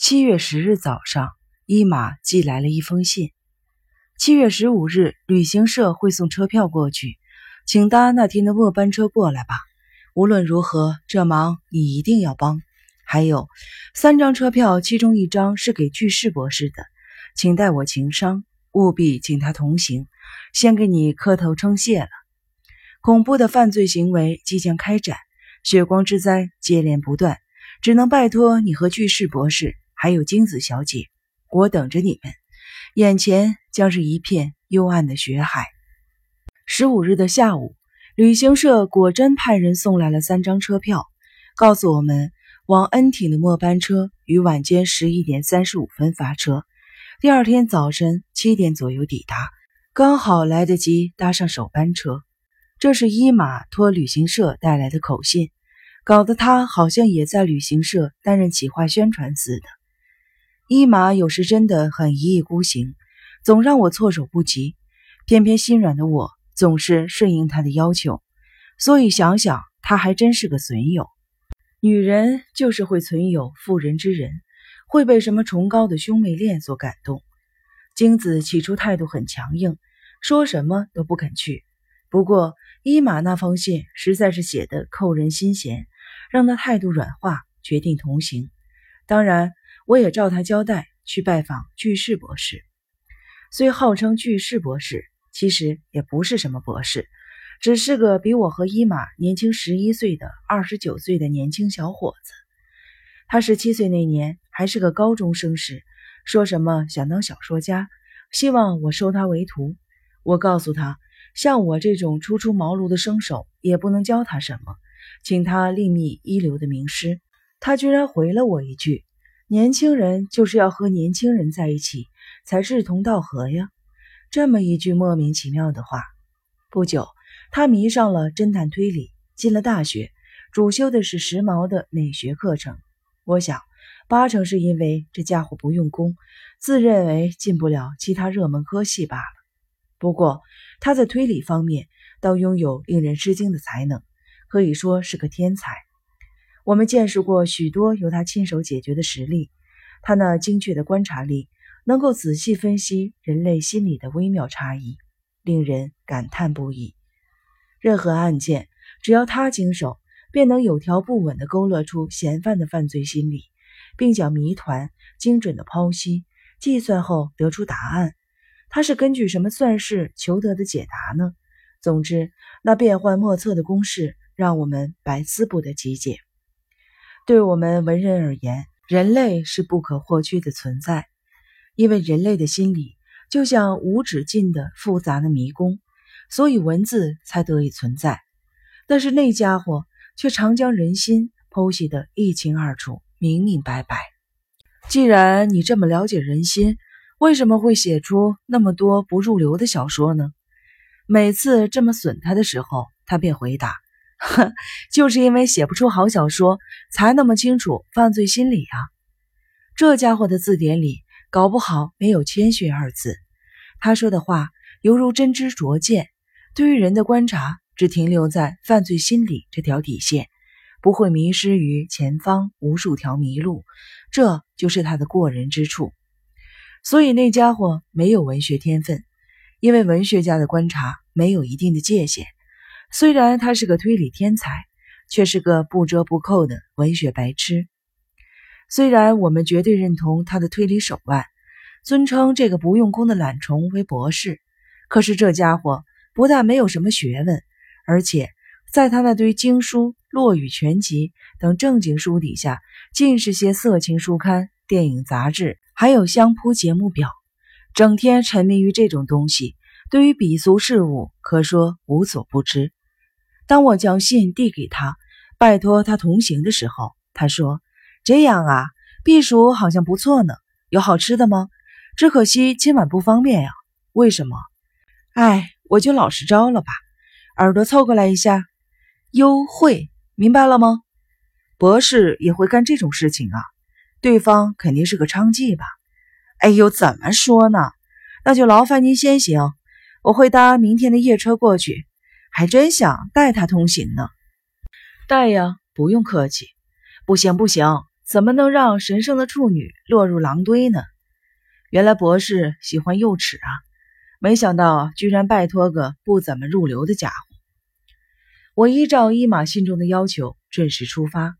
七月十日早上，伊玛寄来了一封信。七月十五日，旅行社会送车票过去，请搭那天的末班车过来吧。无论如何，这忙你一定要帮。还有三张车票，其中一张是给巨士博士的，请代我情商，务必请他同行。先给你磕头称谢了。恐怖的犯罪行为即将开展，血光之灾接连不断，只能拜托你和巨士博士。还有金子小姐，我等着你们。眼前将是一片幽暗的血海。十五日的下午，旅行社果真派人送来了三张车票，告诉我们往恩挺的末班车于晚间十一点三十五分发车，第二天早晨七点左右抵达，刚好来得及搭上首班车。这是伊玛托旅行社带来的口信，搞得他好像也在旅行社担任企划宣传似的。伊玛有时真的很一意孤行，总让我措手不及。偏偏心软的我总是顺应他的要求，所以想想他还真是个损友。女人就是会存有妇人之仁，会被什么崇高的兄妹恋所感动。京子起初态度很强硬，说什么都不肯去。不过伊玛那封信实在是写得扣人心弦，让他态度软化，决定同行。当然。我也照他交代去拜访巨士博士，虽号称巨士博士，其实也不是什么博士，只是个比我和伊玛年轻十一岁的二十九岁的年轻小伙子。他十七岁那年还是个高中生时，说什么想当小说家，希望我收他为徒。我告诉他，像我这种初出茅庐的生手，也不能教他什么，请他另觅一流的名师。他居然回了我一句。年轻人就是要和年轻人在一起，才志同道合呀。这么一句莫名其妙的话。不久，他迷上了侦探推理，进了大学，主修的是时髦的美学课程。我想，八成是因为这家伙不用功，自认为进不了其他热门科系罢了。不过，他在推理方面倒拥有令人吃惊的才能，可以说是个天才。我们见识过许多由他亲手解决的实例，他那精确的观察力，能够仔细分析人类心理的微妙差异，令人感叹不已。任何案件，只要他经手，便能有条不紊地勾勒出嫌犯的犯罪心理，并将谜团精准地剖析、计算后得出答案。他是根据什么算式求得的解答呢？总之，那变幻莫测的公式，让我们百思不得其解。对我们文人而言，人类是不可或缺的存在，因为人类的心理就像无止境的复杂的迷宫，所以文字才得以存在。但是那家伙却常将人心剖析得一清二楚、明明白白。既然你这么了解人心，为什么会写出那么多不入流的小说呢？每次这么损他的时候，他便回答。哼，就是因为写不出好小说，才那么清楚犯罪心理啊！这家伙的字典里搞不好没有“谦逊”二字。他说的话犹如真知灼见，对于人的观察只停留在犯罪心理这条底线，不会迷失于前方无数条迷路。这就是他的过人之处。所以那家伙没有文学天分，因为文学家的观察没有一定的界限。虽然他是个推理天才，却是个不折不扣的文学白痴。虽然我们绝对认同他的推理手腕，尊称这个不用功的懒虫为博士，可是这家伙不但没有什么学问，而且在他那堆经书、落语全集等正经书底下，尽是些色情书刊、电影杂志，还有相扑节目表，整天沉迷于这种东西，对于鄙俗事物可说无所不知。当我将信递给他，拜托他同行的时候，他说：“这样啊，避暑好像不错呢。有好吃的吗？只可惜今晚不方便呀。为什么？哎，我就老实招了吧。耳朵凑过来一下，优惠，明白了吗？博士也会干这种事情啊？对方肯定是个娼妓吧？哎呦，怎么说呢？那就劳烦您先行，我会搭明天的夜车过去。”还真想带他通行呢，带呀，不用客气。不行不行，怎么能让神圣的处女落入狼堆呢？原来博士喜欢幼齿啊！没想到居然拜托个不怎么入流的家伙。我依照伊玛信中的要求，准时出发。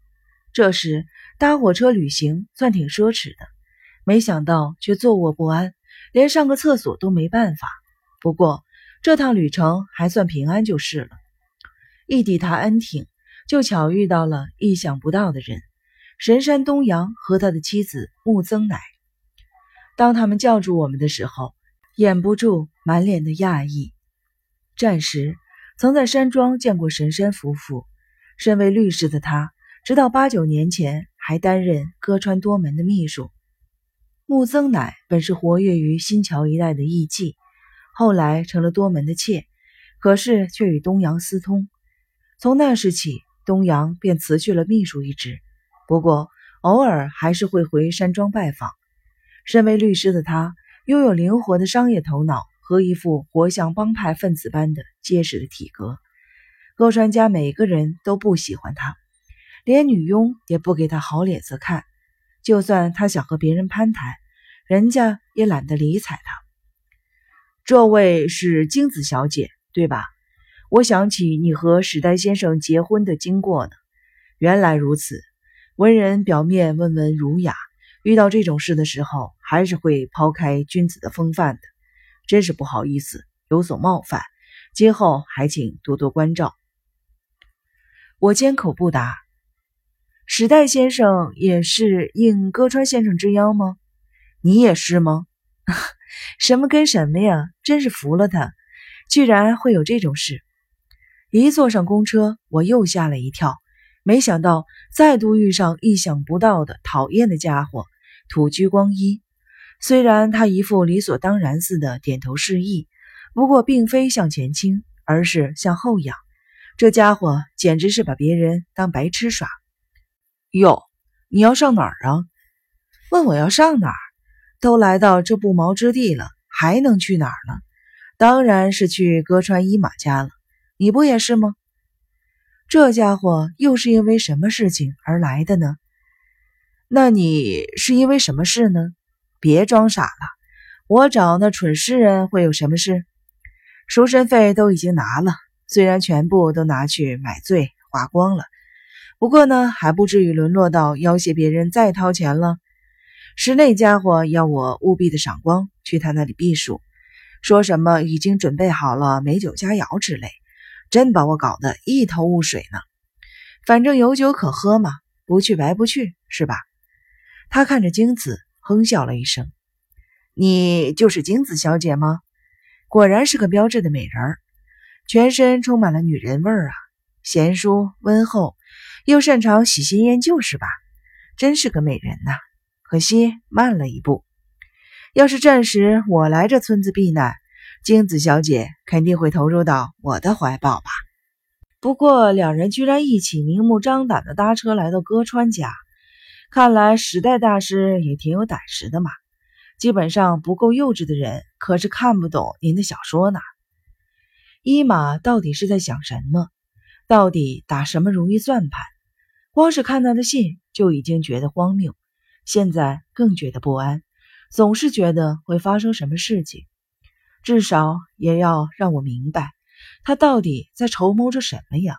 这时搭火车旅行算挺奢侈的，没想到却坐卧不安，连上个厕所都没办法。不过这趟旅程还算平安就是了。一抵达恩挺，就巧遇到了意想不到的人——神山东阳和他的妻子木曾乃。当他们叫住我们的时候，掩不住满脸的讶异。战时曾在山庄见过神山夫妇，身为律师的他，直到八九年前还担任歌川多门的秘书。木曾乃本是活跃于新桥一带的艺妓，后来成了多门的妾，可是却与东阳私通。从那时起，东阳便辞去了秘书一职，不过偶尔还是会回山庄拜访。身为律师的他，拥有灵活的商业头脑和一副活像帮派分子般的结实的体格。歌川家每个人都不喜欢他，连女佣也不给他好脸色看。就算他想和别人攀谈，人家也懒得理睬他。这位是京子小姐，对吧？我想起你和史代先生结婚的经过呢。原来如此，文人表面温文儒雅。遇到这种事的时候，还是会抛开君子的风范的，真是不好意思，有所冒犯，今后还请多多关照。我缄口不答。史代先生也是应歌川先生之邀吗？你也是吗？什么跟什么呀？真是服了他，居然会有这种事。一坐上公车，我又吓了一跳，没想到再度遇上意想不到的讨厌的家伙。土居光一，虽然他一副理所当然似的点头示意，不过并非向前倾，而是向后仰。这家伙简直是把别人当白痴耍。哟，你要上哪儿啊？问我要上哪儿？都来到这不毛之地了，还能去哪儿呢？当然是去歌川一马家了。你不也是吗？这家伙又是因为什么事情而来的呢？那你是因为什么事呢？别装傻了，我找那蠢诗人会有什么事？赎身费都已经拿了，虽然全部都拿去买醉花光了，不过呢，还不至于沦落到要挟别人再掏钱了。是那家伙要我务必的赏光，去他那里避暑，说什么已经准备好了美酒佳肴之类，真把我搞得一头雾水呢。反正有酒可喝嘛，不去白不去，是吧？他看着京子，哼笑了一声：“你就是京子小姐吗？果然是个标致的美人儿，全身充满了女人味儿啊！贤淑温厚，又擅长喜新厌旧，是吧？真是个美人呐！可惜慢了一步。要是暂时我来这村子避难，京子小姐肯定会投入到我的怀抱吧。不过两人居然一起明目张胆地搭车来到歌川家。”看来时代大师也挺有胆识的嘛，基本上不够幼稚的人可是看不懂您的小说呢。伊玛到底是在想什么？到底打什么如意算盘？光是看他的信就已经觉得荒谬，现在更觉得不安，总是觉得会发生什么事情。至少也要让我明白，他到底在筹谋着什么呀？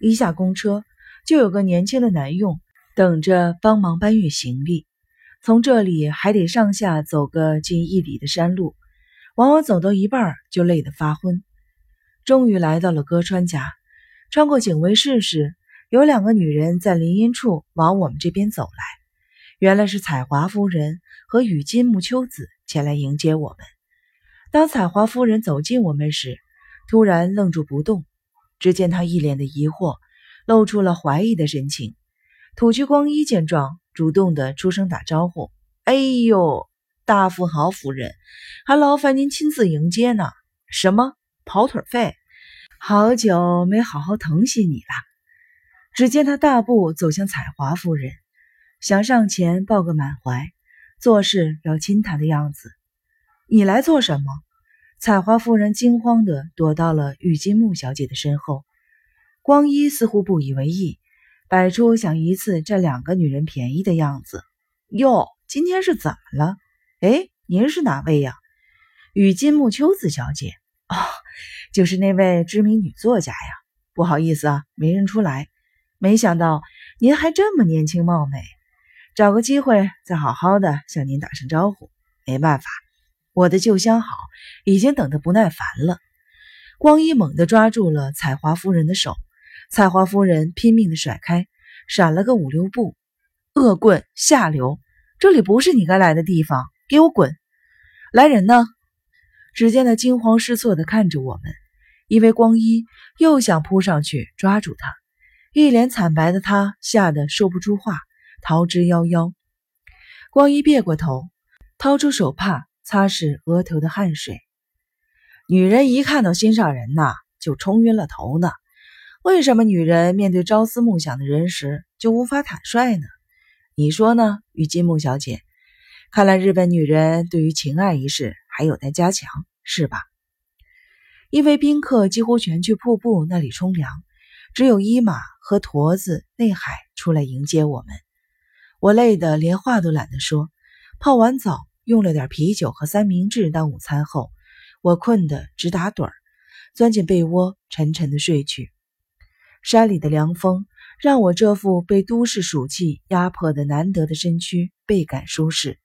一下公车，就有个年轻的男佣。等着帮忙搬运行李，从这里还得上下走个近一里的山路，往往走到一半就累得发昏。终于来到了歌川家，穿过警卫室时，有两个女人在林荫处往我们这边走来。原来是彩华夫人和羽金木秋子前来迎接我们。当彩华夫人走近我们时，突然愣住不动，只见她一脸的疑惑，露出了怀疑的神情。土居光一见状，主动的出声打招呼：“哎呦，大富豪夫人，还劳烦您亲自迎接呢。什么跑腿费？好久没好好疼惜你了。”只见他大步走向彩华夫人，想上前抱个满怀，做事要亲她的样子。你来做什么？采花夫人惊慌的躲到了玉金木小姐的身后。光一似乎不以为意。摆出想一次占两个女人便宜的样子。哟，今天是怎么了？哎，您是哪位呀？与金木秋子小姐。哦，就是那位知名女作家呀。不好意思啊，没认出来。没想到您还这么年轻貌美，找个机会再好好的向您打声招呼。没办法，我的旧相好已经等得不耐烦了。光一猛地抓住了彩华夫人的手，彩华夫人拼命的甩开，闪了个五六步。恶棍下流，这里不是你该来的地方，给我滚！来人呢？只见他惊慌失措的看着我们，因为光一又想扑上去抓住他。一脸惨白的他吓得说不出话，逃之夭夭。光一别过头，掏出手帕擦拭额头的汗水。女人一看到心上人呐，就冲晕了头呢。为什么女人面对朝思暮想的人时就无法坦率呢？你说呢，玉金木小姐？看来日本女人对于情爱一事还有待加强，是吧？因为宾客几乎全去瀑布那里冲凉，只有伊马和驼子内海出来迎接我们。我累得连话都懒得说。泡完澡，用了点啤酒和三明治当午餐后。我困得直打盹儿，钻进被窝，沉沉的睡去。山里的凉风让我这副被都市暑气压迫的难得的身躯倍感舒适。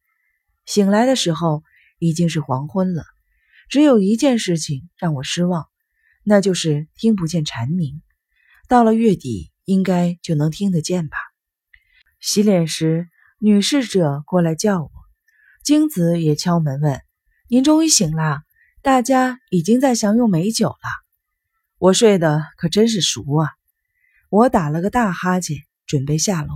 醒来的时候已经是黄昏了，只有一件事情让我失望，那就是听不见蝉鸣。到了月底，应该就能听得见吧。洗脸时，女侍者过来叫我，京子也敲门问：“您终于醒啦？”大家已经在享用美酒了，我睡得可真是熟啊！我打了个大哈欠，准备下楼。